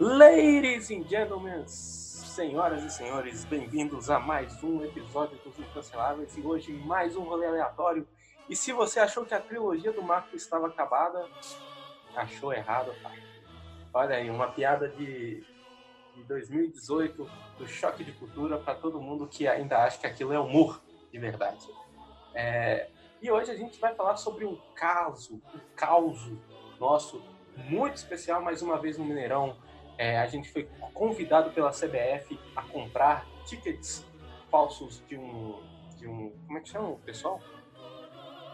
Ladies and gentlemen, senhoras e senhores, bem-vindos a mais um episódio dos Incanceláveis e hoje mais um rolê aleatório. E se você achou que a trilogia do Marco estava acabada, achou errado, tá? Olha aí, uma piada de, de 2018 do choque de cultura para todo mundo que ainda acha que aquilo é humor de verdade. É, e hoje a gente vai falar sobre um caso, um caos nosso muito especial mais uma vez no Mineirão. É, a gente foi convidado pela CBF a comprar tickets falsos de um. De um como é que chama o pessoal?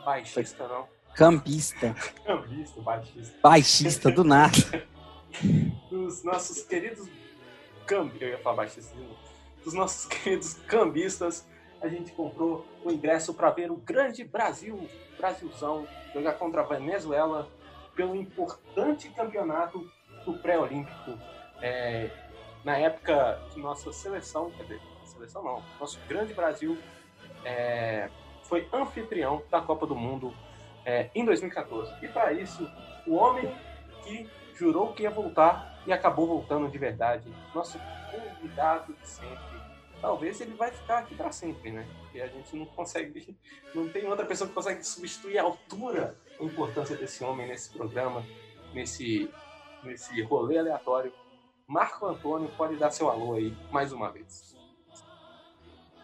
Baixista, não. Cambista. Cambista, baixista. Baixista, do nada. Dos nossos queridos. Cambi... Eu ia falar baixista de novo. Dos nossos queridos cambistas, a gente comprou o ingresso para ver o grande Brasil, Brasilzão, jogar contra a Venezuela pelo importante campeonato do pré-olímpico. É, na época que nossa seleção, quer dizer, seleção não, nosso grande Brasil é, foi anfitrião da Copa do Mundo é, em 2014. E para isso, o homem que jurou que ia voltar e acabou voltando de verdade, nosso convidado de sempre. Talvez ele vai ficar aqui para sempre, né? Porque a gente não consegue, não tem outra pessoa que consegue substituir a altura a importância desse homem nesse programa, nesse, nesse rolê aleatório. Marco Antônio pode dar seu alô aí mais uma vez.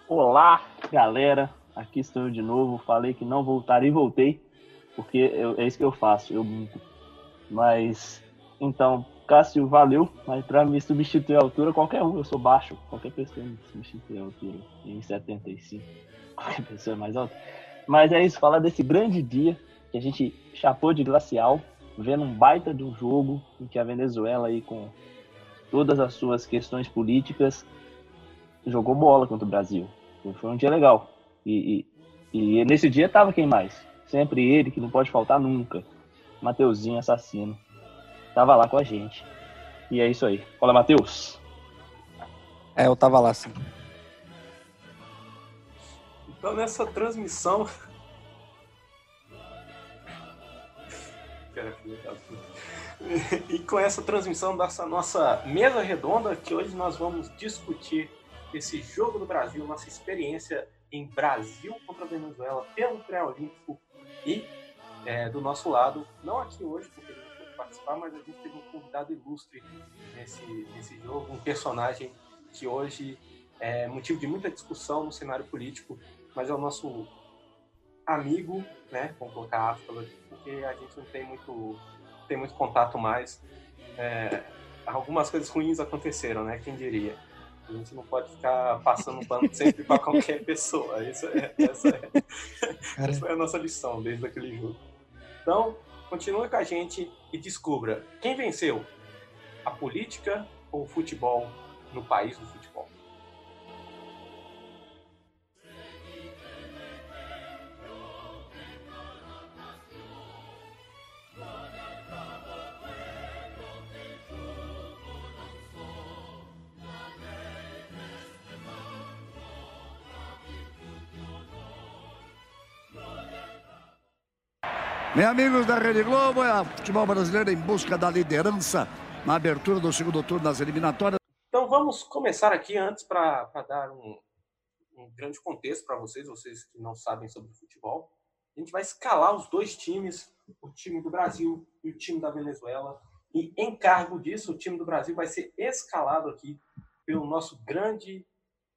Olá, galera. Aqui estou eu de novo. Falei que não voltaria e voltei, porque eu, é isso que eu faço. Eu Mas então, Cássio, valeu. Mas para me substituir a altura, qualquer um. Eu sou baixo. Qualquer pessoa me substitui a altura em 75. Qualquer pessoa é mais alta. Mas é isso. Falar desse grande dia que a gente chapou de glacial, vendo um baita de um jogo em que a Venezuela aí com todas as suas questões políticas jogou bola contra o Brasil. Foi um dia legal. E, e, e nesse dia tava quem mais? Sempre ele, que não pode faltar nunca. Mateuzinho assassino. Tava lá com a gente. E é isso aí. Fala, Matheus. É, eu tava lá sim. Então nessa transmissão E com essa transmissão dessa nossa mesa redonda, que hoje nós vamos discutir esse jogo do Brasil, nossa experiência em Brasil contra Venezuela pelo pré-olímpico e é, do nosso lado, não aqui hoje, porque ele não pôde participar, mas a gente teve um convidado ilustre nesse, nesse jogo, um personagem que hoje é motivo de muita discussão no cenário político, mas é o nosso amigo, né? Vamos colocar aspas, porque a gente não tem muito, tem muito contato mais. É, algumas coisas ruins aconteceram, né? Quem diria? A gente não pode ficar passando pano sempre para qualquer pessoa. Isso é, essa, é, essa é a nossa lição desde aquele jogo. Então, continue com a gente e descubra quem venceu, a política ou o futebol no país do futebol. Bem, amigos da Rede Globo, é o futebol brasileiro em busca da liderança na abertura do segundo turno das eliminatórias. Então vamos começar aqui antes para dar um, um grande contexto para vocês, vocês que não sabem sobre futebol. A gente vai escalar os dois times, o time do Brasil e o time da Venezuela. E em cargo disso, o time do Brasil vai ser escalado aqui pelo nosso grande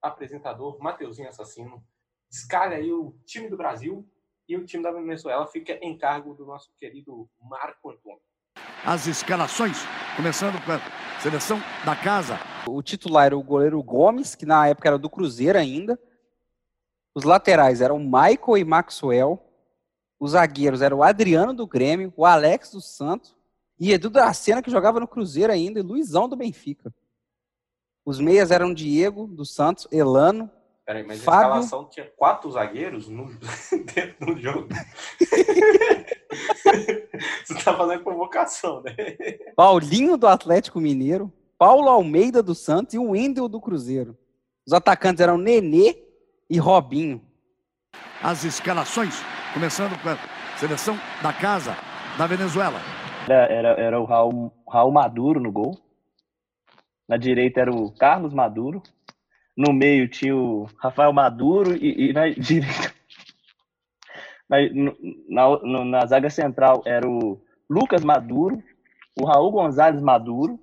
apresentador, Mateuzinho Assassino. Escalha aí o time do Brasil e o time da Venezuela fica em cargo do nosso querido Marco Antônio. As escalações, começando com a seleção da casa. O titular era o goleiro Gomes, que na época era do Cruzeiro ainda. Os laterais eram Michael e Maxwell. Os zagueiros eram o Adriano do Grêmio, o Alex do Santos e Edu da Sena, que jogava no Cruzeiro ainda, e Luizão do Benfica. Os meias eram Diego do Santos, Elano, Peraí, mas Fábio- a escalação tinha quatro zagueiros no, dentro do jogo. Você tá fazendo convocação, né? Paulinho do Atlético Mineiro, Paulo Almeida do Santos e o Wendel do Cruzeiro. Os atacantes eram Nenê e Robinho. As escalações, começando com a seleção da casa da Venezuela. Era, era, era o Raul, Raul Maduro no gol. Na direita era o Carlos Maduro. No meio tinha o Rafael Maduro e, e na direita. Na, na, no- na zaga central era o Lucas Maduro, o Raul Gonzalez Maduro.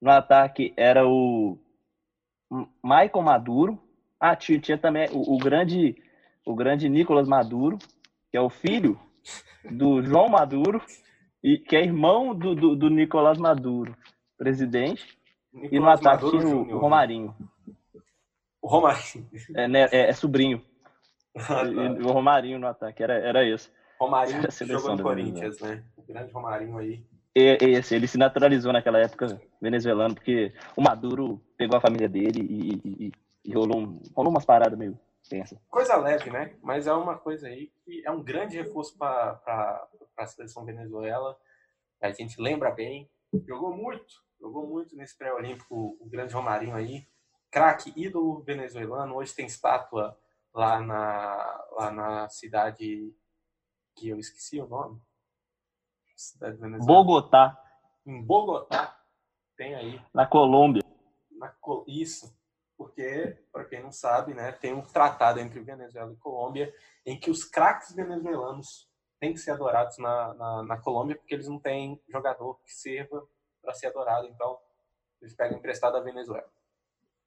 No ataque era o Michael Maduro. Ah, tinha, tinha também o, o grande o grande Nicolas Maduro, que é o filho do João Maduro e que é irmão do, do, do Nicolás Maduro, presidente, e no ataque Maduro tinha o, o Romarinho, O Romarinho. é, né, é- é sobrinho, Ah, tá. O Romarinho no ataque, era, era isso. Romarinho A seleção jogou no Corinthians, né? O grande Romarinho aí. E, esse, ele se naturalizou naquela época venezuelano, porque o Maduro pegou a família dele e, e- e- e rolou, um- rolou umas paradas meio tensas. Coisa leve, né? Mas é uma coisa aí que é um grande reforço para a seleção Venezuela. A gente lembra bem. Jogou muito, jogou muito nesse pré-olímpico o grande Romarinho aí. Craque, ídolo venezuelano. Hoje tem estátua lá na, lá na cidade que eu esqueci o nome. Cidade venezuelana. Bogotá, Em Bogotá. Tem aí na Colômbia. na isso, porque, para quem não sabe, né, tem um tratado entre Venezuela e Colômbia em que os craques venezuelanos têm que ser adorados na, na, na Colômbia, porque eles não têm jogador que sirva para ser adorado, então eles pegam emprestado da Venezuela.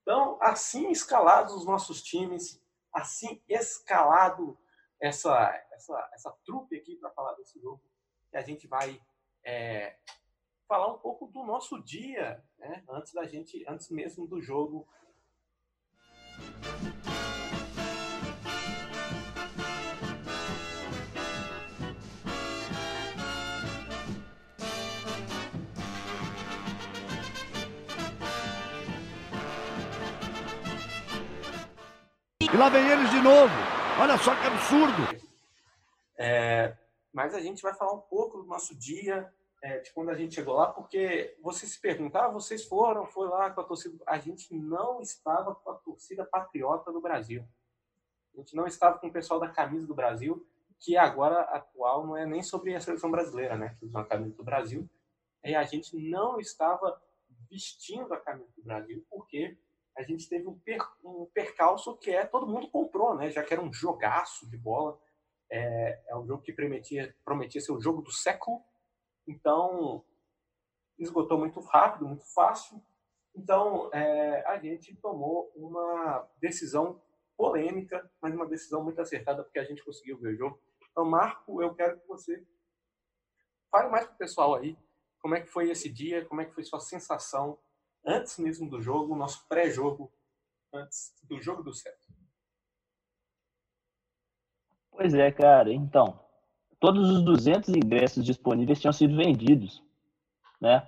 Então, assim escalados os nossos times, assim escalado essa, essa, essa trupe aqui para falar desse jogo, e a gente vai é, falar um pouco do nosso dia, né? Antes da gente, antes mesmo do jogo. E lá vem eles de novo. Olha só que absurdo. É, mas a gente vai falar um pouco do nosso dia, é, de quando a gente chegou lá, porque você se perguntar, ah, vocês foram, foi lá com a torcida. A gente não estava com a torcida patriota do Brasil. A gente não estava com o pessoal da camisa do Brasil, que agora atual não é nem sobre a seleção brasileira, né? Que usa a camisa do Brasil. E a gente não estava vestindo a camisa do Brasil, porque a gente teve um, per, um percalço que é todo mundo comprou, né? Já que era um jogaço de bola. É, é um jogo que prometia, prometia ser o jogo do século. Então, esgotou muito rápido, muito fácil. Então, é, a gente tomou uma decisão polêmica, mas uma decisão muito acertada, porque a gente conseguiu ver o jogo. Então, Marco, eu quero que você fale mais para o pessoal aí como é que foi esse dia, como é que foi sua sensação antes mesmo do jogo, nosso pré-jogo, antes do jogo do certo. Pois é, cara. Então, todos os 200 ingressos disponíveis tinham sido vendidos, né?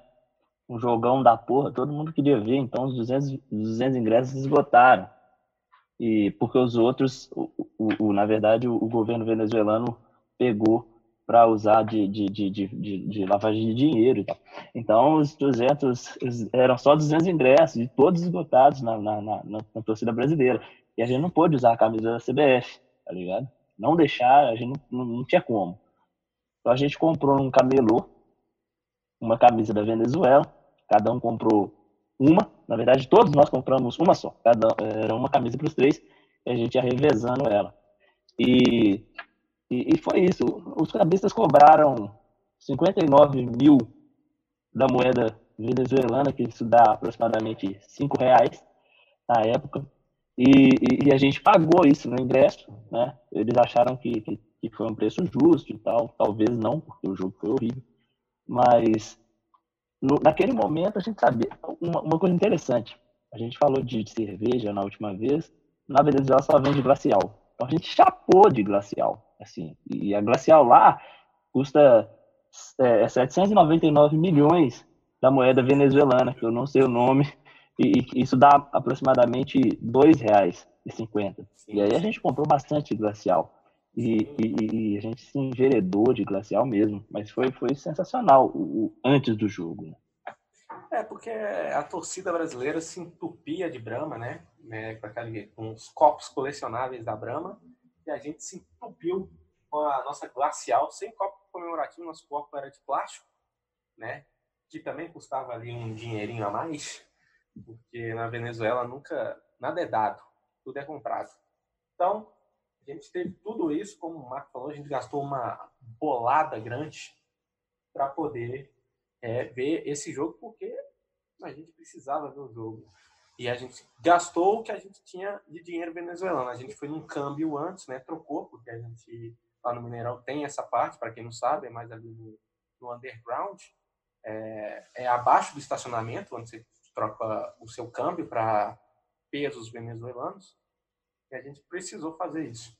Um jogão da porra, todo mundo queria ver, então os 200, 200 ingressos esgotaram. E porque os outros, o, o, o- na verdade, o, o governo venezuelano pegou para usar de, de, de, de, de, lavagem de dinheiro e tal. Então, os 200 os- eram só 200 ingressos, e todos esgotados na, na, na, na- torcida brasileira. E a gente não pôde usar a camisa da CBF, tá ligado? Não deixar, a gente não, não, não tinha como. Então, a gente comprou num camelô uma camisa da Venezuela, cada um comprou uma, na verdade, todos nós compramos uma só, cada, era uma camisa para os três, e a gente ia revezando ela. E, e, e foi isso. Os cambistas cobraram 59 mil da moeda venezuelana, que isso dá aproximadamente 5 reais na época. E, e, e a gente pagou isso no ingresso, né? Eles acharam que, que, que foi um preço justo e tal. Talvez não, porque o jogo foi horrível. Mas no- naquele momento a gente sabia uma, uma coisa interessante. A gente falou de cerveja na última vez. Na Venezuela só vende glacial. Então a gente chapou de glacial, assim. E a glacial lá custa é, 799 milhões da moeda venezuelana, que eu não sei o nome, E, e isso dá aproximadamente R$ 2,50. E aí a gente comprou bastante glacial. E, e, e, a gente se enveredou de glacial mesmo. Mas foi, foi sensacional o, o antes do jogo. Né? É, porque a torcida brasileira se entupia de Brahma, né? né com, os copos colecionáveis da Brahma. E a gente se entupiu com a nossa glacial, sem copo comemorativo, nosso copo era de plástico, né? Que também custava ali um dinheirinho a mais, porque na Venezuela nunca nada é dado, tudo é comprado. Então, a gente teve tudo isso, como o Marco falou, a gente gastou uma bolada grande para poder é, ver esse jogo, porque a gente precisava ver o jogo. E a gente gastou o que a gente tinha de dinheiro venezuelano. A gente foi num câmbio antes, né? Trocou, porque a gente lá no Mineirão tem essa parte, para quem não sabe, é mais ali no, no underground. É, é, abaixo do estacionamento, onde você troca o seu câmbio para pesos venezuelanos. E a gente precisou fazer isso.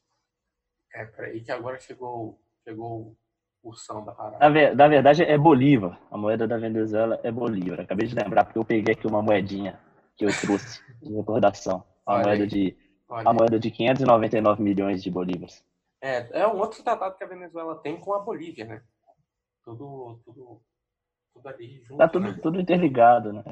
É para aí que agora chegou, chegou da parada. Na, na verdade, é Bolívar. A moeda da Venezuela é Bolívar. Acabei de lembrar, porque eu peguei aqui uma moedinha que eu trouxe de recordação. A moeda de, a moeda de 599 milhões de bolívares. É, é um outro tratado que a Venezuela tem com a Bolívia, né? Tudo, tudo, tudo ali junto. Tá tudo, né? tudo interligado, né?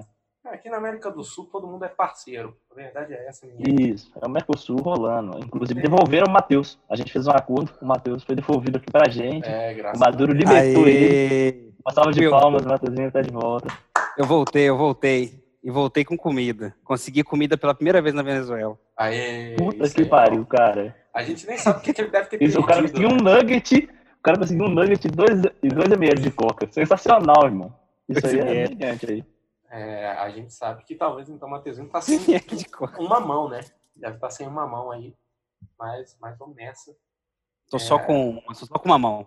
É, aqui na América do Sul todo mundo é parceiro. A verdade é essa. Isso, é o Mercosul rolando. Inclusive é. devolveram o Matheus. A gente fez um acordo, o Matheus foi devolvido aqui pra gente. É, graças o Maduro libertou Aê. ele. Uma salva de Meu. palmas, o Matheusinho tá de volta. Eu voltei, eu voltei e voltei com comida. Consegui comida pela primeira vez na Venezuela. Aê, Puta que pariu, cara. A gente nem sabe o que, que ele deve ter Isso, O cara conseguiu um nugget, o cara conseguiu um nugget e dois, e dois ml de coca. Sensacional, irmão. Isso aí é brilhante aí. É, a gente sabe que talvez então o Mateuzinho tá sem uma mão, né? Deve estar tá sem uma mão aí. Mas, mas vamos nessa. Tô é... só com. Só com uma mão.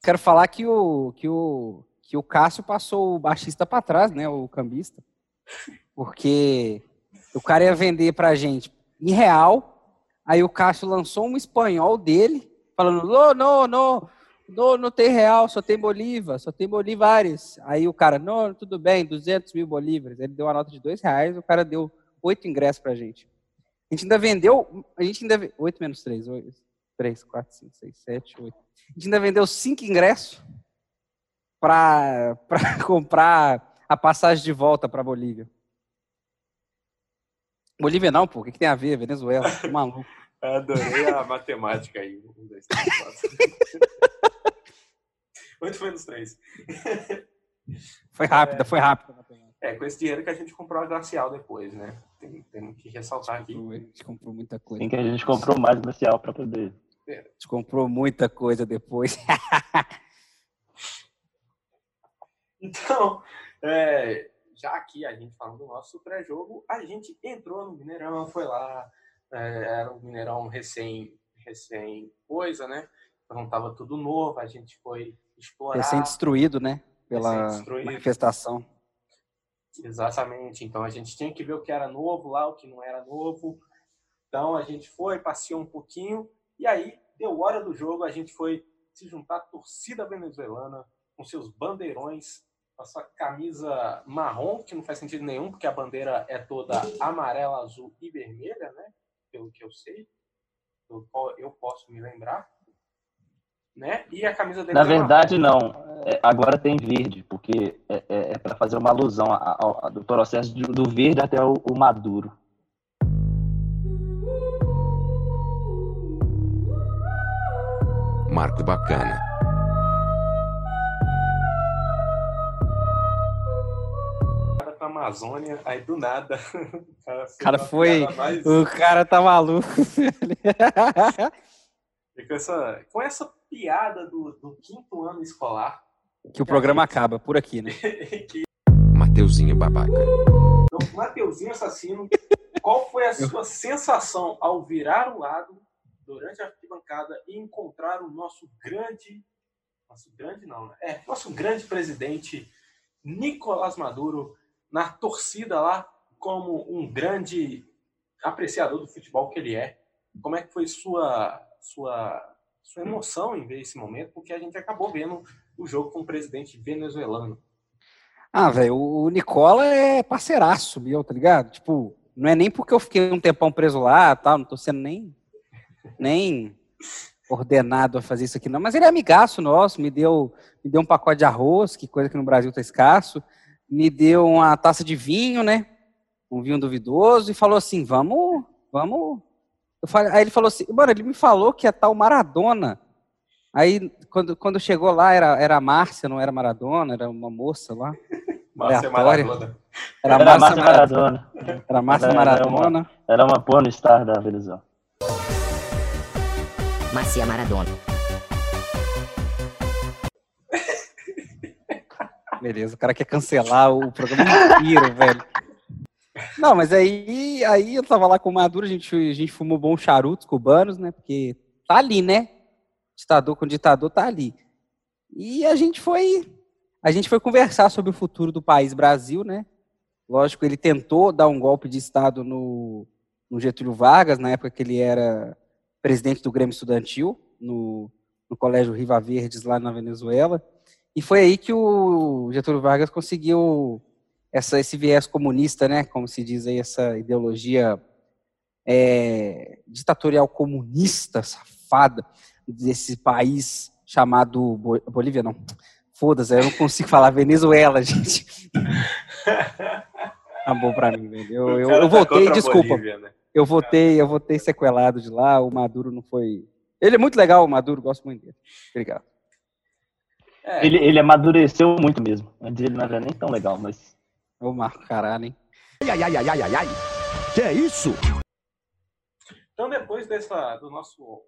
Quero falar que o, que o, que o Cássio passou o baixista para trás, né? O cambista. Porque o cara ia vender pra gente em real, aí o Cássio lançou um espanhol dele, falando, não, não, não, não, não tem real, só tem bolívar, só tem bolívares. Aí o cara, não, tudo bem, 200 mil bolívares. Ele deu uma nota de dois reais, o cara deu oito ingressos pra gente. A gente ainda vendeu, a gente ainda, oito menos três, oito, três, quatro, cinco, seis, sete, oito. A gente ainda vendeu cinco ingressos para comprar a passagem de volta para Bolívia. Bolívia não, pô. O que, que tem a ver? Venezuela. Tô maluco. Adorei a matemática aí. Um, dois, três, quatro. Oito menos três. Foi rápida, é, foi rápida. É, com esse dinheiro que a gente comprou a Glacial depois, né? Tem, temos que ressaltar aqui. A gente comprou muita coisa. Tem que a gente comprou mais Glacial para poder. A gente comprou muita coisa depois. então, é, já aqui a gente falando do nosso pré-jogo, a gente entrou no Mineirão, foi lá, é, era um Mineirão recém, recém coisa, né? Então tava tudo novo, a gente foi explorar. Recém-destruído, né? Pela recém manifestação. Exatamente, então a gente tinha que ver o que era novo lá, o que não era novo. Então a gente foi, passeou um pouquinho, e aí deu hora do jogo, a gente foi se juntar à torcida venezuelana com seus bandeirões a sua camisa marrom, que não faz sentido nenhum, porque a bandeira é toda amarela, azul e vermelha, né? Pelo que eu sei, eu posso me lembrar. Né? E a camisa dele Na verdade, marrom. não. É, agora tem verde, porque é, é, é para fazer uma alusão ao, ao, do processo do, do verde até o, o maduro. Marco bacana. Amazônia, aí do nada. O cara, cara foi. Mais... O cara tá maluco. e com essa, com essa piada do, do quinto ano escolar. Que o programa gente... acaba por aqui, né? que... Mateuzinho babaca. Então, Mateuzinho assassino, qual foi a sua sensação ao virar o lado durante a arquibancada e encontrar o nosso grande. Nosso grande não, né? É, nosso grande presidente Nicolás Maduro na torcida lá como um grande apreciador do futebol que ele é. Como é que foi sua sua sua emoção em ver esse momento? Porque a gente acabou vendo o jogo com o presidente venezuelano. Ah, velho, o Nicola é parceiraço meu, tá ligado? Tipo, não é nem porque eu fiquei um tempão preso lá, tal, não tô sendo nem, nem ordenado a fazer isso aqui, não. Mas ele é amigaço nosso, me deu, me deu um pacote de arroz, que coisa que no Brasil tá escasso, me deu uma taça de vinho, né? Um vinho duvidoso, e falou assim: vamos, vamos. Eu falei, aí ele falou assim, mano, ele me falou que é tal Maradona. Aí, quando, quando chegou lá, era, era a Márcia, não era Maradona, era uma moça lá. Márcia. Maradona. Era, Era Márcia Márcia Maradona. Maradona. Era Márcia Era- era uma- Maradona. Era uma porno star da Venezuela. Márcia Maradona. Beleza, o cara quer cancelar o programa inteiro, velho. Não, mas aí, aí eu tava lá com o Maduro, a gente, a gente fumou bons charutos cubanos, né? Porque tá ali, né? Ditador com ditador tá ali. E a gente foi. A gente foi conversar sobre o futuro do país Brasil, né? Lógico, ele tentou dar um golpe de Estado no, no Getúlio Vargas, na época que ele era presidente do Grêmio Estudantil, no, no Colégio Riva Verdes, lá na Venezuela. E foi aí que o Getúlio Vargas conseguiu essa, esse viés comunista, né? Como se diz aí, essa ideologia é, ditatorial comunista, safada, desse país chamado Bo- Bolívia, não. Foda-se, eu não consigo falar Venezuela, gente. Acabou pra mim, velho. Eu, eu, eu tá voltei, contra a desculpa. Bolívia, né? Eu votei, eu votei sequelado de lá, o Maduro não foi. Ele é muito legal, o Maduro, gosto muito dele. Obrigado. É, Ele, ele amadureceu muito mesmo. Antes ele não era nem tão legal, mas. Ô, Marco, caralho, hein? Ai, ai, ai, ai, ai, ai. Que é isso? Então, depois dessa, do nosso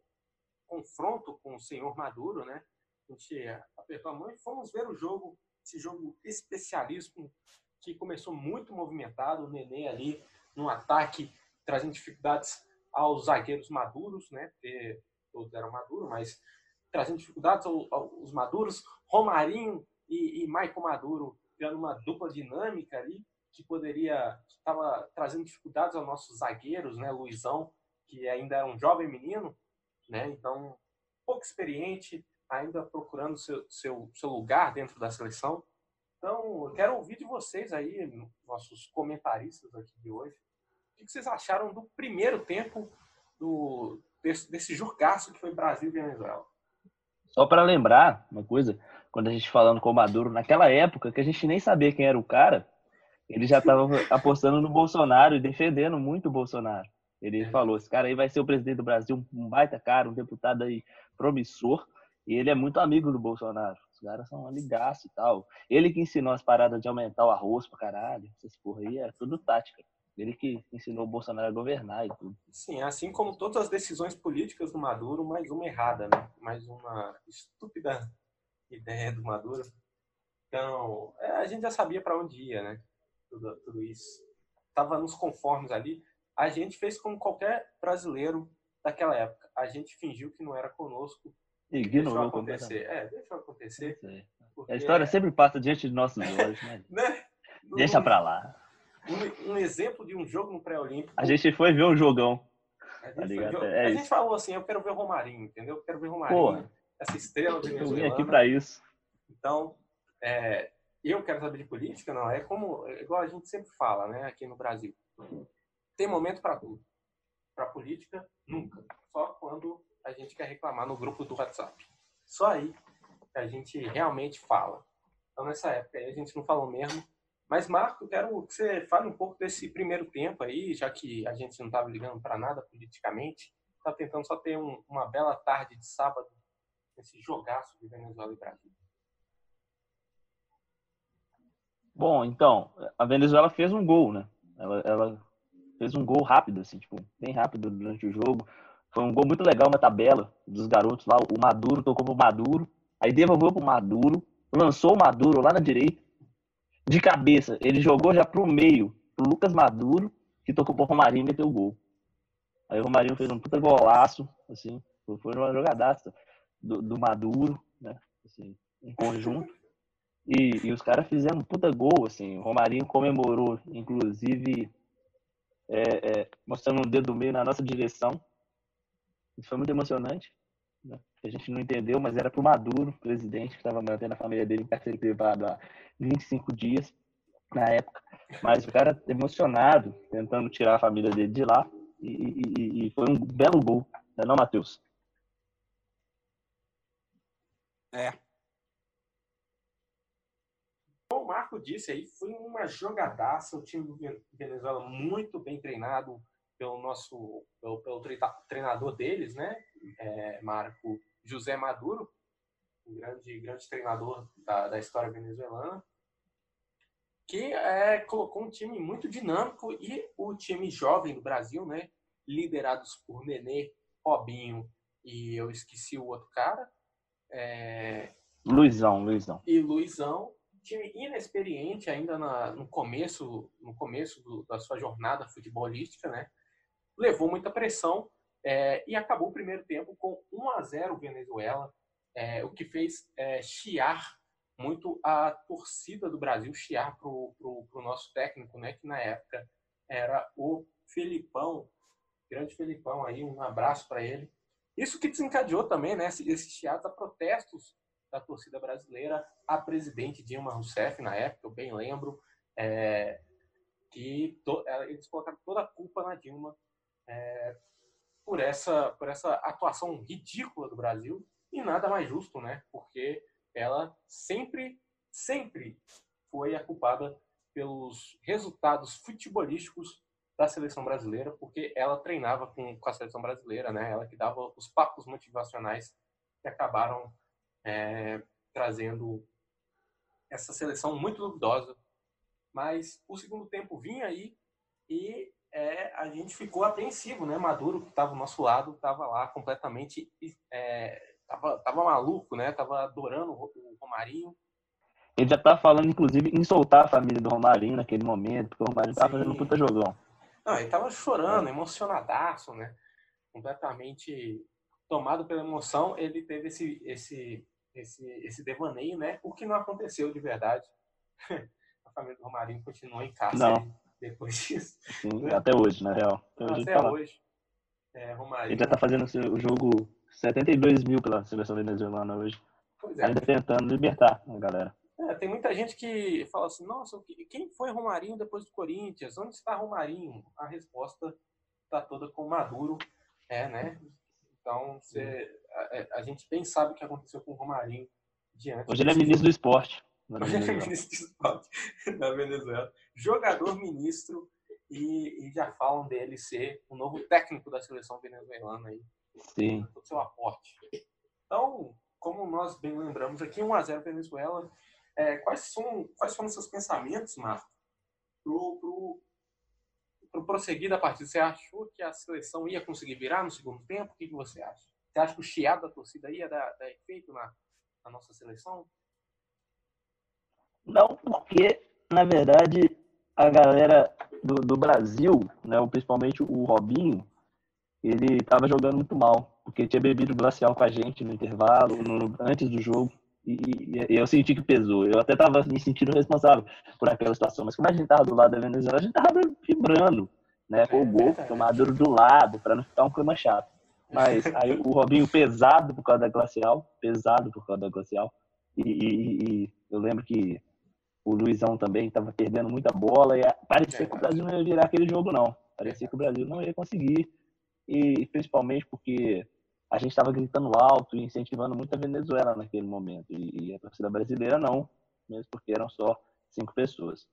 confronto com o senhor Maduro, né? A gente apertou a mão e fomos ver o jogo, esse jogo especialíssimo que começou muito movimentado, o Nenê ali no ataque, trazendo dificuldades aos zagueiros maduros, né? Porque todos eram maduros, mas trazendo dificuldades ao- aos maduros. Romarinho e, e Maicon Maduro criando uma dupla dinâmica ali que poderia, estava trazendo dificuldades aos nossos zagueiros, né? Luizão, que ainda era um jovem menino, né? Então, pouco experiente, ainda procurando seu, seu, seu lugar dentro da seleção. Então, eu quero ouvir de vocês aí, nossos comentaristas aqui de hoje, o que vocês acharam do primeiro tempo do, desse, desse que foi Brasil e Venezuela? Só para lembrar uma coisa, quando a gente falando com o Maduro, naquela época que a gente nem sabia quem era o cara, ele já estava apostando no Bolsonaro e defendendo muito o Bolsonaro. Ele falou: esse cara aí vai ser o presidente do Brasil, um baita cara, um deputado aí promissor, e ele é muito amigo do Bolsonaro. Os caras são amigaços e tal. Ele que ensinou as paradas de aumentar o arroz pra caralho, essas porra aí, é tudo tática. Ele que ensinou o Bolsonaro a governar e tudo. Sim, assim como todas as decisões políticas do Maduro, mais uma errada, né? Mais uma estúpida ideia do Maduro. Então, é, a gente já sabia para onde ia, né? Tudo, tudo isso. Tava nos conformes ali. A gente fez como qualquer brasileiro daquela época. A gente fingiu que não era conosco. Deixou Ignorou acontecer. É, deixa acontecer. porque, A história sempre passa diante de nossos olhos, né? né? Deixa pra lá. Um, um exemplo de um jogo no pré-olímpico. A gente foi ver um jogão. A gente, Tá foi ligado? ver- É a isso. gente falou assim, eu quero ver o Romarinho, entendeu? Eu quero ver o Romarinho, Porra. Essa estrela Eu vim venezuelana. aqui pra isso. Então, é, eu quero saber de política, não. É como, é igual a gente sempre fala, né, aqui no Brasil. Tem momento para tudo. Para política, nunca. Só quando a gente quer reclamar no grupo do WhatsApp. Só aí que a gente realmente fala. Então, nessa época aí, a gente não falou mesmo. Mas, Marco, eu quero que você fale um pouco desse primeiro tempo aí, já que a gente não estava ligando para nada politicamente. Tá tentando só ter um- uma bela tarde de sábado nesse jogaço de Venezuela e Brasil. Bom, então, a Venezuela fez um gol, né? Ela, ela fez um gol rápido, assim, tipo, bem rápido durante o jogo. Foi um gol muito legal, uma tabela dos garotos lá. O Maduro tocou pro Maduro, aí devolveu pro Maduro, lançou o Maduro lá na direita, de cabeça. Ele jogou já pro meio, pro Lucas Maduro, que tocou pro Romarinho e meteu o gol. Aí o Romarinho fez um puta golaço, assim, foi uma jogadaça do, do Maduro, né? Assim, em conjunto. E, e os caras fizeram um puta gol, assim. O Romarinho comemorou, inclusive, é, é, mostrando um dedo meio na nossa direção. Isso foi muito emocionante. né? a gente não entendeu, mas era pro Maduro, presidente, que estava mantendo a família dele em cárcere privado há 25 dias na época. Mas o cara emocionado, tentando tirar a família dele de lá, e, e- e foi um belo gol, não é não, Matheus? É. Como o Marco disse aí, foi uma jogadaça. O time do Ven- Venezuela muito bem treinado pelo nosso pelo, pelo treinador deles, né? É, Marco José Maduro, um grande, grande treinador da, da história venezuelana, que é, colocou um time muito dinâmico e o time jovem do Brasil, né? Liderados por Nenê, Robinho e eu esqueci o outro cara. É, Luizão, Luizão. e Luizão, time inexperiente ainda na- no começo, no começo do- da sua jornada futebolística, né? Levou muita pressão é, e acabou o primeiro tempo com 1 a 0 Venezuela, é, o que fez é, chiar muito a torcida do Brasil, chiar pro, pro, pro nosso técnico, né? Que na época era o Felipão, grande Felipão aí, um abraço para ele. Isso que desencadeou também, né? Esse, esse chiado a protestos da torcida brasileira a presidente Dilma Rousseff, na época, eu bem lembro, é, que to- ela- eles colocaram toda a culpa na Dilma é, por, essa, por essa atuação ridícula do Brasil e nada mais justo, né? Porque ela sempre, sempre foi a culpada pelos resultados futebolísticos da seleção brasileira, porque ela treinava com, com a seleção brasileira, né? Ela que dava os papos motivacionais que acabaram é, trazendo essa seleção muito duvidosa. Mas o segundo tempo vinha aí e é, a gente ficou apreensivo, né? Maduro, que estava ao nosso lado, estava lá completamente. É, tava, tava maluco, né? Tava adorando o Ro- o Romarinho. Ele já tá falando, inclusive, em soltar a família do Romarinho naquele momento, porque o Romarinho Sim. fazendo um puta jogão. Não, ele tava chorando, emocionadaço, né? Completamente tomado pela emoção. Ele teve esse, esse, esse, esse devaneio, né? O que não aconteceu de verdade. A família do Romarinho continuou em cárcere depois disso. Sim, até hoje, na real. Até hoje, ele Até tá hoje. É, Romarinho. Ele já tá fazendo o jogo 72 mil pela seleção venezuelana hoje. Pois é. Ainda tentando libertar a galera. É, tem muita gente que fala assim, nossa, quem foi Romarinho depois do Corinthians? Onde está Romarinho? A resposta está toda com Maduro, é, né? Então, você, a, a gente bem sabe o que aconteceu com o Romarinho diante. Hoje ele é ministro do esporte. na Hoje ele é ministro de esporte da Venezuela. Jogador ministro e, e já falam dele ser o novo técnico da seleção venezuelana aí, Sim. o seu aporte. Então, como nós bem lembramos aqui, 1x0 Venezuela. É, quais, são, quais foram seus pensamentos, Marco, pro, pro, pro prosseguir da partida? Você achou que a seleção ia conseguir virar no segundo tempo? O que, que você acha? Você acha que o chiado da torcida ia dar, dar efeito na, na nossa seleção? Não, porque, na verdade, a galera do, do Brasil, né, principalmente o Robinho, ele tava jogando muito mal, porque tinha bebido glacial com a gente no intervalo, no- antes do jogo, e, e- eu senti que pesou. Eu até tava me sentindo responsável por aquela situação, mas como a gente tava do lado da Venezuela, a gente tava vibrando, né, com o gol, com o Maduro do lado, para não ficar um clima chato. Mas aí o Robinho pesado por causa da glacial, pesado por causa da glacial, e, e- e eu lembro que o Luizão também estava perdendo muita bola e parecia que o Brasil não ia virar aquele jogo, não. Parecia que o Brasil não ia conseguir. E principalmente porque a gente estava gritando alto e incentivando muito a Venezuela naquele momento. E, e a torcida brasileira não, mesmo porque eram só cinco pessoas.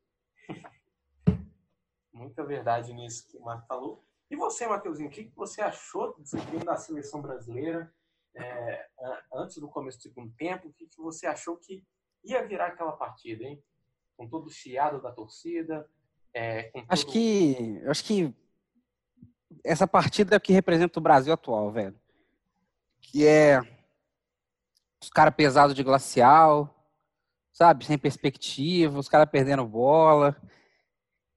Muita verdade nisso que o Marco falou. E você, Matheusinho, o que você achou do desempenho da seleção brasileira é, antes do começo do segundo tempo? O que você achou que ia virar aquela partida, hein? Com todo o chiado da torcida. é, com Acho todo- que. Acho que essa partida é o que representa o Brasil atual, velho. Que é os caras pesados de glacial, sabe? Sem perspectiva, os caras perdendo bola.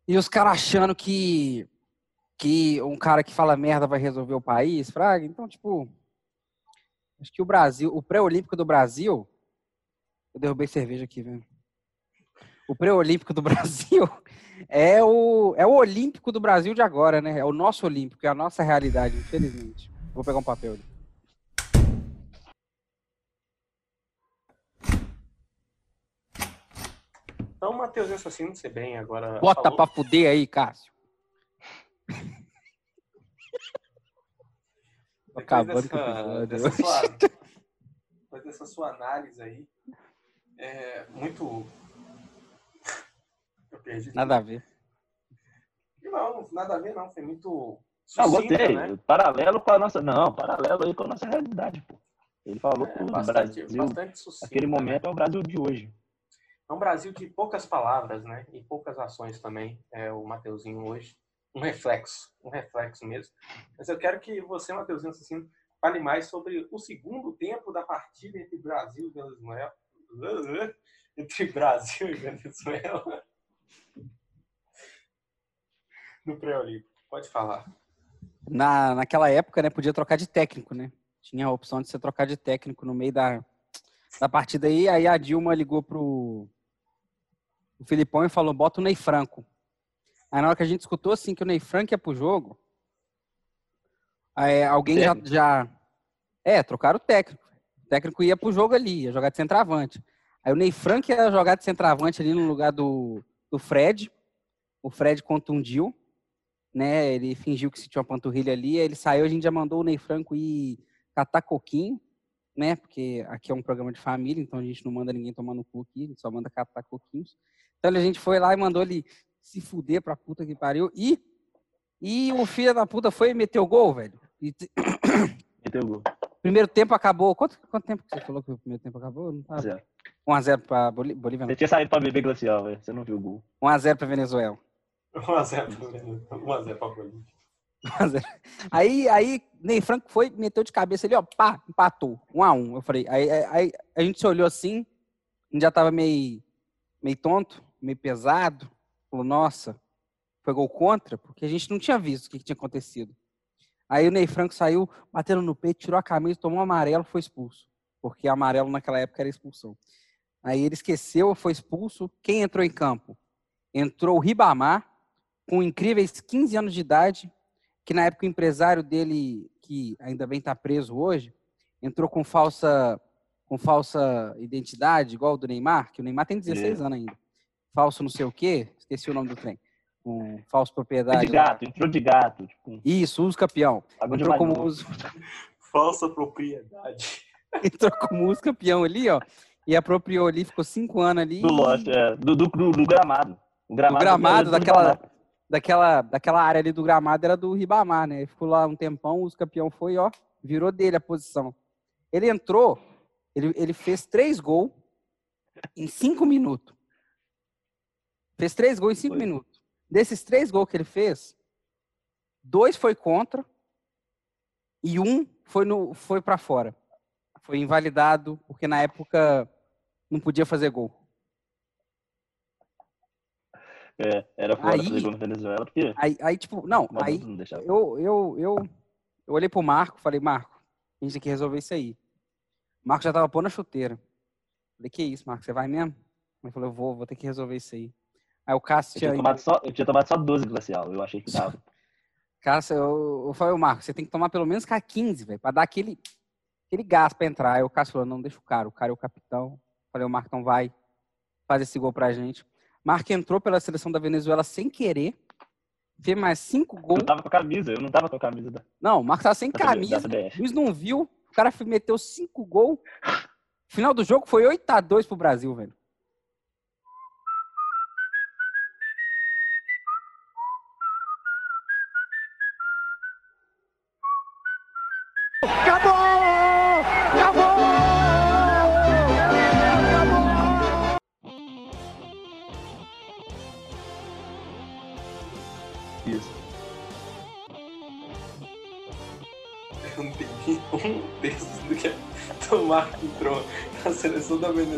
E os caras achando que, que um cara que fala merda vai resolver o país, Fraga. Então, tipo. Acho que o Brasil, o pré-olímpico do Brasil. Eu derrubei cerveja aqui, velho. O pré-olímpico do Brasil é o, é o olímpico do Brasil de agora, né? É o nosso olímpico, é a nossa realidade, infelizmente. Vou pegar um papel ali. Então, Matheus Assassino, você bem agora. Bota falou. pra fuder aí, Cássio. Acabando com o dessa, episódio dessa sua, depois dessa sua análise aí, é muito. Eu perdi. Nada a ver. Não, nada a ver, não. Foi muito. Não, sucinta, gostei. né? Paralelo com a nossa. Não, paralelo aí com a nossa realidade, pô. Ele falou que É, o bastante, Brasil, bastante sucinta. aquele né? momento é o Brasil de hoje. É um Brasil de poucas palavras, né? E poucas ações também. É o Mateuzinho hoje. Um reflexo, um reflexo mesmo. Mas eu quero que você, Mateuzinho Assassino, fale mais sobre o segundo tempo da partida entre Brasil e Venezuela. Entre Brasil e Venezuela. No pré-olímpico. Pode falar. Na, naquela época, né, podia trocar de técnico, né? Tinha a opção de você trocar de técnico no meio da, da partida aí. Aí a Dilma ligou pro o Filipão e falou: bota o Ney Franco. Aí na hora que a gente escutou assim que o Ney Franco ia pro jogo, aí alguém já, já. É, trocaram o técnico. O técnico ia pro jogo ali, ia jogar de centroavante. Aí o Ney Franco ia jogar de centroavante ali no lugar do, do Fred. O Fred contundiu né? Ele fingiu que se tinha uma panturrilha ali, aí ele saiu, a gente já mandou o Ney Franco ir catar coquinho, né? Porque aqui é um programa de família, então a gente não manda ninguém tomar no cu aqui, a gente só manda catar coquinhos. Então a gente foi lá e mandou ele se fuder pra puta que pariu. E, e o filho da puta foi e meteu gol, velho. E te- Meteu gol. primeiro tempo acabou. Quanto, quanto tempo que você falou que o primeiro tempo acabou? Não tava. Zero. 1x0 pra Boli- Bolívia, Você não. tinha saído pra beber glacial, velho. Você não viu o gol. 1x0 pra Venezuela. 1x0 para 1x0 para Bolívia. Aí, aí, Ney Franco foi, meteu de cabeça ali, ó, pá, empatou. Um a um. Eu falei, aí- aí a gente se olhou assim, a gente já tava meio, meio tonto, meio pesado. Falou, nossa, foi gol contra? Porque a gente não tinha visto o que, que tinha acontecido. Aí o Ney Franco saiu, batendo no peito, tirou a camisa, tomou um amarelo, foi expulso. Porque amarelo naquela época era expulsão. Aí ele esqueceu, foi expulso. Quem entrou em campo? Entrou o Ribamar, com incríveis 15 anos de idade, que na época o empresário dele, que ainda bem está preso hoje, entrou com falsa, com falsa identidade, igual o do Neymar, que o Neymar tem 16 anos ainda. Falso não sei o quê, esqueci o nome do trem. Com falsa Foi propriedade. de gato, entrou de gato. Tipo, Isso, uso campeão. de Entrou como uso, Falsa propriedade. entrou como uso campeão ali, ó. E apropriou ali, ficou cinco anos ali. Do é. Do, do, do- do gramado. O gramado, do gramado. daquela, daquela área ali do gramado era do Ribamar, né? Ele ficou lá um tempão, o campeão foi, ó, virou dele a posição. Ele entrou, ele, ele fez três gols em cinco minutos. Fez três gols em cinco Foi. minutos. Desses três gols que ele fez, dois foi contra e um foi, no, foi para fora. Foi invalidado, porque na época não podia fazer gol. É, era fora Aí- fazer na Venezuela, porque Aí, aí tipo, não, aí não eu, eu, eu, eu olhei pro Marco, falei, Marco, a gente tem que resolver isso aí. O Marco já tava pondo a chuteira. Falei, que isso, Marco, você vai mesmo? Ele falou, eu vou, vou ter que resolver isso aí. Aí o Cássio Eu tinha, tinha, tomado só, eu tinha tomado só 12 glacial, eu achei que dava. Cássio, eu, eu falei, Marco, você tem que tomar pelo menos K15, velho, pra dar aquele, aquele gás pra entrar. Aí o Cássio falou, não, deixa o cara, o cara é o capitão. Falei, o Marco, então vai, faz esse gol pra gente. Marco entrou pela seleção da Venezuela sem querer, fez mais cinco Eu gols. tava com a camisa, eu não tava com a camisa da, Não, o Marco tava sem da, camisa. O juiz não viu, o cara meteu cinco gols. Final do jogo foi 8 a 2 pro Brasil, velho.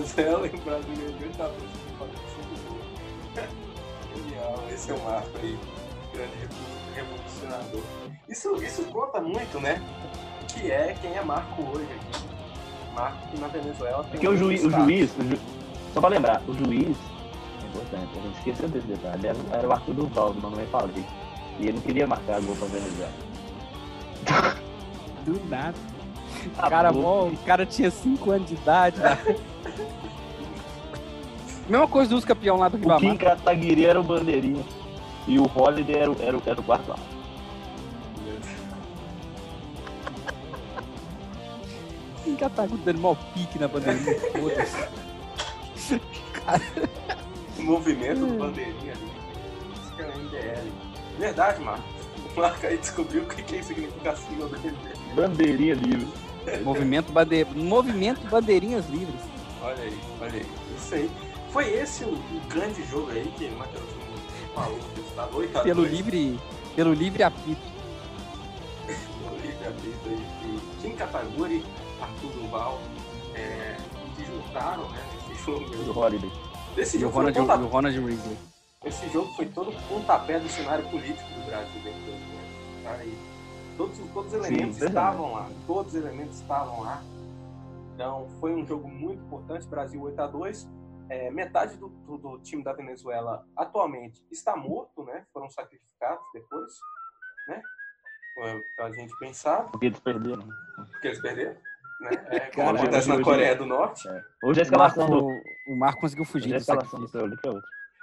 Seleção da Venezuela e o Brasil ganhou tá Genial, esse é o Marco aí, grande revo- revolucionador. Isso, isso conta muito, né? O que é quem é Marco hoje aqui. Marco que na Venezuela tem Porque o um juiz, o juiz, o ju- só pra lembrar, o juiz, é importante, a gente esqueceu desse detalhe, era, era o Arthur Duval, do Mamãe Falei. E ele não queria marcar gol pra Venezuela. Do nada. O cara, mó- o cara tinha 5 anos de idade. né? Mesma coisa dos campeão lá do O Kim Ribamar. Kataguiri era o bandeirinha. E o Holiday era, o- era, o- era o quarto lá. Kim Kataguiri dando mal pique na bandeirinha. Foda-se. movimento do bandeirinha ali. Isso que é o MDL. Verdade, Marco. O Marco aí descobriu o que que significa a sigla do MDL. Bandeirinha livre. Movimento, bande... Movimento Bandeirinhas Livres. Olha aí, olha aí. Isso aí. Foi esse o, o grande jogo aí que o Matheus falou do resultado 8 a Pelo 2. livre, pelo livre apito. Pelo livre apito aí. que Kim Kataguri, Arthur Duval, é, se juntaram né, nesse jogo. Do Holiday. Esse E o jogo, um Ronald, e o Risley. esse jogo foi todo o pontapé do cenário político do Brasil dentro do jogo. Tá aí. Todos, todos os elementos verdade. estavam lá. Todos os elementos estavam lá. Então, foi um jogo muito importante. Brasil 8 a 2 É, metade do, do- do time da Venezuela atualmente está morto, né? Foram sacrificados depois, né? É, Pra gente pensar, Porque eles perderam. porque eles perderam. Né? É, como Cara, acontece na hoje- Coreia do Norte. Hoje a escalação do. o Marco conseguiu Hoje fugir do sacrifício. É.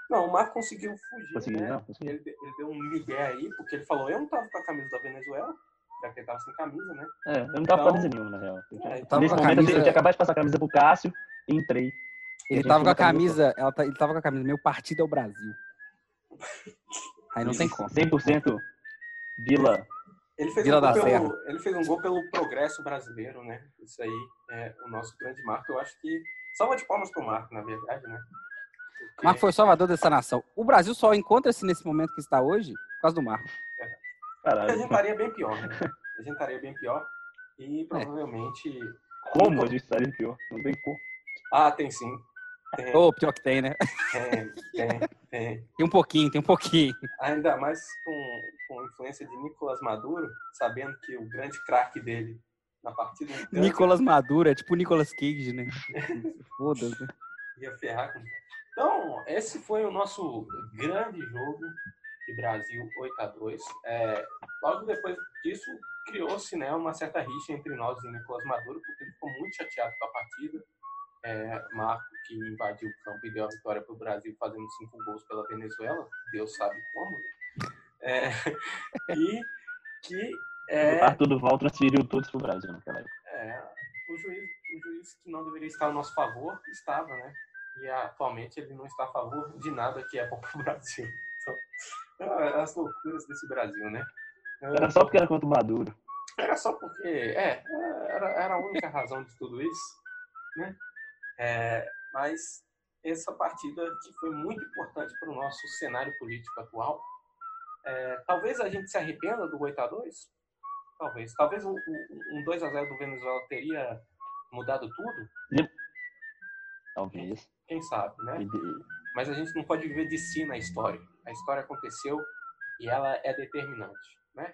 Não, o Marco conseguiu fugir. Conseguiu, né? não? Conseguiu. Ele, ele deu um migué aí, porque ele falou: Eu não tava com a camisa da Venezuela, já que ele tava sem camisa, né? É, eu não tava com Então- camisa nenhuma, na real. Eu tinha- É, tava Nesse com a momento tinha- camisa- eu tinha acabado de passar a camisa pro Cássio e entrei. Ele tava com a camisa, ela tá- ele tava com a camisa, meu partido é o Brasil. Aí não tem como. 100% Vila. Ele fez, Vila um gol da pelo, ele fez um gol pelo progresso brasileiro, né? Isso aí é o nosso grande marco. Eu acho que. Salva de palmas pro Marco, na verdade, né? Porque- Marco foi o salvador dessa nação. O Brasil só encontra-se nesse momento que está hoje por causa do Marco. A gente Caralho. estaria bem pior, né? A gente estaria bem pior. E provavelmente. Como a gente estaria pior? Não tem como. Ah, tem sim. Tem, Ô, pior que tem, né? tem, tem, tem. Tem um pouquinho, tem um pouquinho. Ainda mais com, com a influência de Nicolas Maduro, sabendo que o grande craque dele na partida grande Nicolas Maduro, é tipo o Nicolas Cage, né? Foda-se. ia ferrar com. Então, esse foi o nosso grande jogo de Brasil 8 a 2 é, Logo depois disso, criou-se né, uma certa rixa entre nós e Nicolas Maduro, porque ele ficou muito chateado com a partida. É, Marco, que invadiu o campo e deu a vitória para o Brasil, fazendo cinco gols pela Venezuela, Deus sabe como. né? É, e que é, O Arthur Duval transferiu todos pro Brasil naquela época. é, o, juiz, o juiz que não deveria estar a nosso favor estava, né? E atualmente ele não está a favor de nada que é para o Brasil. As loucuras desse Brasil, né? Era só porque era contra o Maduro. Era só porque, é, era, era a única razão de tudo isso, né? É, mas essa partida que foi muito importante para o nosso cenário político atual. É, talvez a gente se arrependa do 8 a 2 Talvez. Talvez um, um- um 2 a 0 do Venezuela teria mudado tudo. Talvez. Quem sabe, né? Mas a gente não pode viver de si na história. A história aconteceu e ela é determinante, né?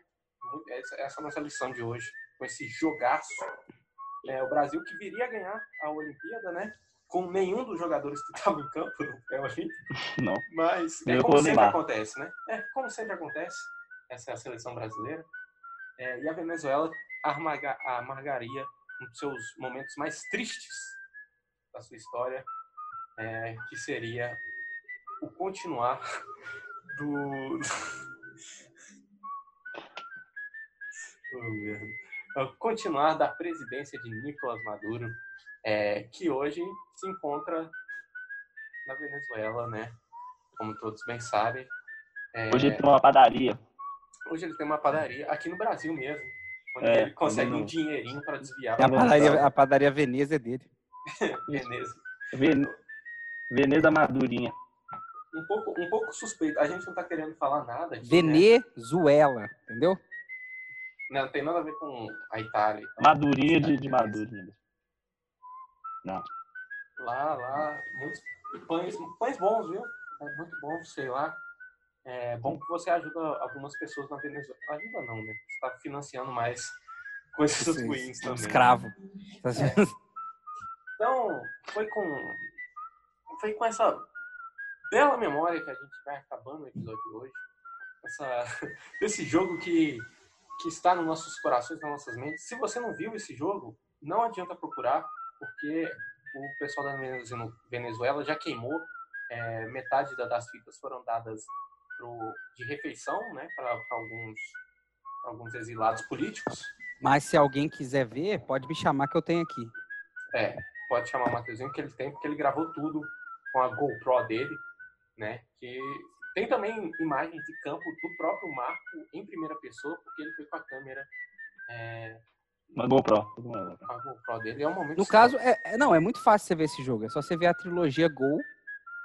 Essa, é a nossa lição de hoje, com esse jogaço. É, o Brasil que viria a ganhar a Olimpíada, né? Com nenhum dos jogadores que estavam em campo no pré-olímpico, Não. mas é como sempre acontece, né? É, como sempre acontece. Essa é a seleção brasileira. É, e a Venezuela amarga- amargaria um dos seus momentos mais tristes da sua história, é, que seria o continuar do. Oh, merda. Continuar da presidência de Nicolás Maduro, é, que hoje se encontra na Venezuela, né? Como todos bem sabem. É, Hoje tem uma padaria. hoje ele tem uma padaria aqui no Brasil mesmo, onde É, ele consegue um dinheirinho para desviar É a padaria, a padaria Veneza é dele. Veneza. Ven- Veneza Madurinha. Um pouco, um pouco suspeito. A gente não tá querendo falar nada aqui, né? Venezuela, entendeu? Não, não tem nada a ver com a Itália. então. Madurinha de, de Madurinha. Não. Lá, lá, muitos pães, pães bons, viu? É muito bom, sei lá. É bom que você ajuda algumas pessoas na Venezuela. Ajuda não, né? Você tá financiando mais coisas Esse- ruins também. escravo. Então, foi com, foi com essa bela memória que a gente vai acabando o episódio de hoje. Essa, esse jogo que, que está nos nossos corações, nas nossas mentes. Se você não viu esse jogo, não adianta procurar, porque o pessoal da Venezuela- já queimou é, metade da- das fitas foram dadas pro, de refeição, né, para alguns, pra alguns exilados políticos. Mas se alguém quiser ver, pode me chamar que eu tenho aqui. É, pode chamar o Matheusinho que ele tem, porque ele gravou tudo com a GoPro dele, né? Que tem também imagens de campo do próprio Marco em primeira pessoa, porque ele foi com a câmera é, Uma GoPro. Uma GoPro. com a GoPro dele. É um momento No caso, é, é- não, é muito fácil você ver esse jogo. É só você ver a trilogia Gol,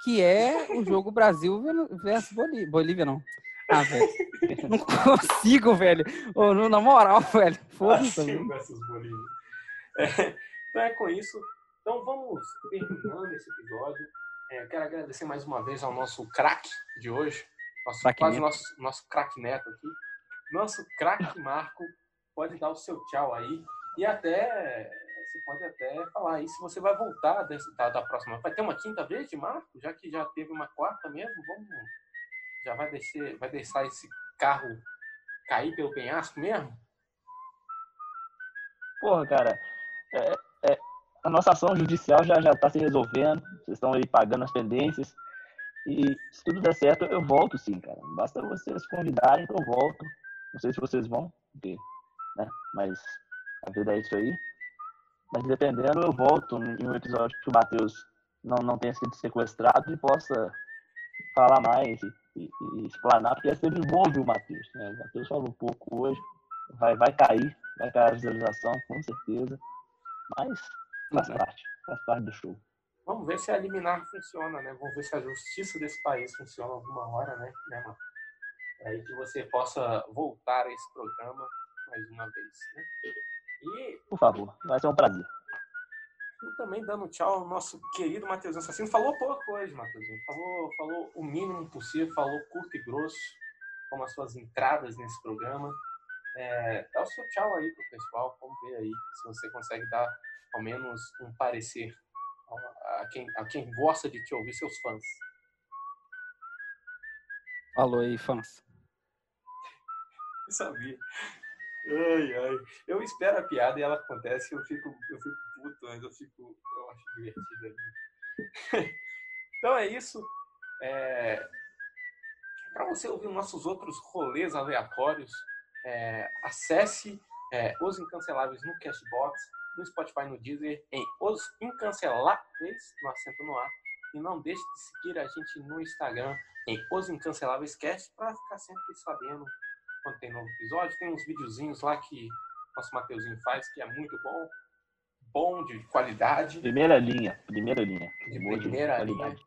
que é o jogo Brasil versus Bolívia. Bolívia, não. Ah, velho. Não consigo, velho. Ô, no- na moral, velho. Foda-se. Brasil versus Bolívia. É, então é com isso. Então vamos terminando esse episódio. É, quero agradecer mais uma vez ao nosso craque de hoje, nosso, Craque quase Neto. nosso, nosso craque neto aqui. Nosso craque Marco, pode dar o seu tchau aí. E até, você pode até falar aí se você vai voltar desse- da, da próxima. Vai ter uma quinta vez de Marco, já que já teve uma quarta mesmo? Vamos, já vai descer, vai deixar esse carro cair pelo penhasco mesmo? Porra, cara, é- é, a nossa ação judicial já já está se resolvendo. Vocês estão aí pagando as pendências. E se tudo der certo, eu volto sim, cara. Basta vocês convidarem que eu volto. Não sei se vocês vão, porque, né? Mas a vida é isso aí. Mas dependendo, eu volto em um episódio que o Matheus não, não tenha sido sequestrado e possa falar mais e, e, e explanar, porque é sempre bom ouvir o Matheus. Né? O Matheus falou um pouco hoje, vai, vai cair, vai cair a visualização, com certeza. Mas faz Uhum. parte, faz parte do show. Vamos ver se a liminar funciona, né? Vamos ver se a justiça desse país funciona alguma hora, né, né mano? É aí que você possa voltar a esse programa mais uma vez, né? E, Por favor, vai ser um prazer. e também dando tchau ao nosso querido Matheusinho Assassino. Falou pouco hoje, Matheusinho. Falou, falou o mínimo possível, falou curto e grosso, como as suas entradas nesse programa. É, dá o seu tchau aí pro pessoal, vamos ver aí se você consegue dar ao menos um parecer a- quem, a quem gosta de te ouvir, seus fãs. Falou aí, fãs. Eu sabia. Ai, ai. Eu espero a piada e ela acontece eu fico, eu fico puto, mas eu fico. Eu acho divertido ali. então é isso. É... Para você ouvir nossos outros rolês aleatórios, é, acesse é, Os Incanceláveis no Cashbox, no Spotify, no Deezer, em Os Incanceláveis, no acento no ar. E não deixe de seguir a gente no Instagram, em Os Incanceláveis Cast, para ficar sempre sabendo quando tem novo episódio. Tem uns videozinhos lá que nosso Mateuzinho faz, que é muito bom. Bom, de qualidade, Primeira linha, primeira linha. de primeira linha. qualidade.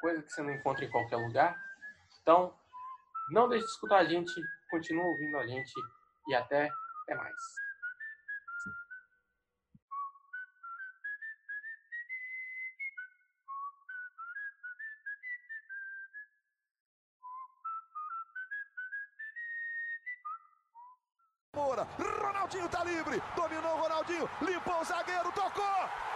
Coisa que você não encontra em qualquer lugar. Então, não deixe de escutar a gente, continua ouvindo a gente e até, até mais. Moura, Ronaldinho tá livre, dominou o Ronaldinho, limpou o zagueiro, tocou!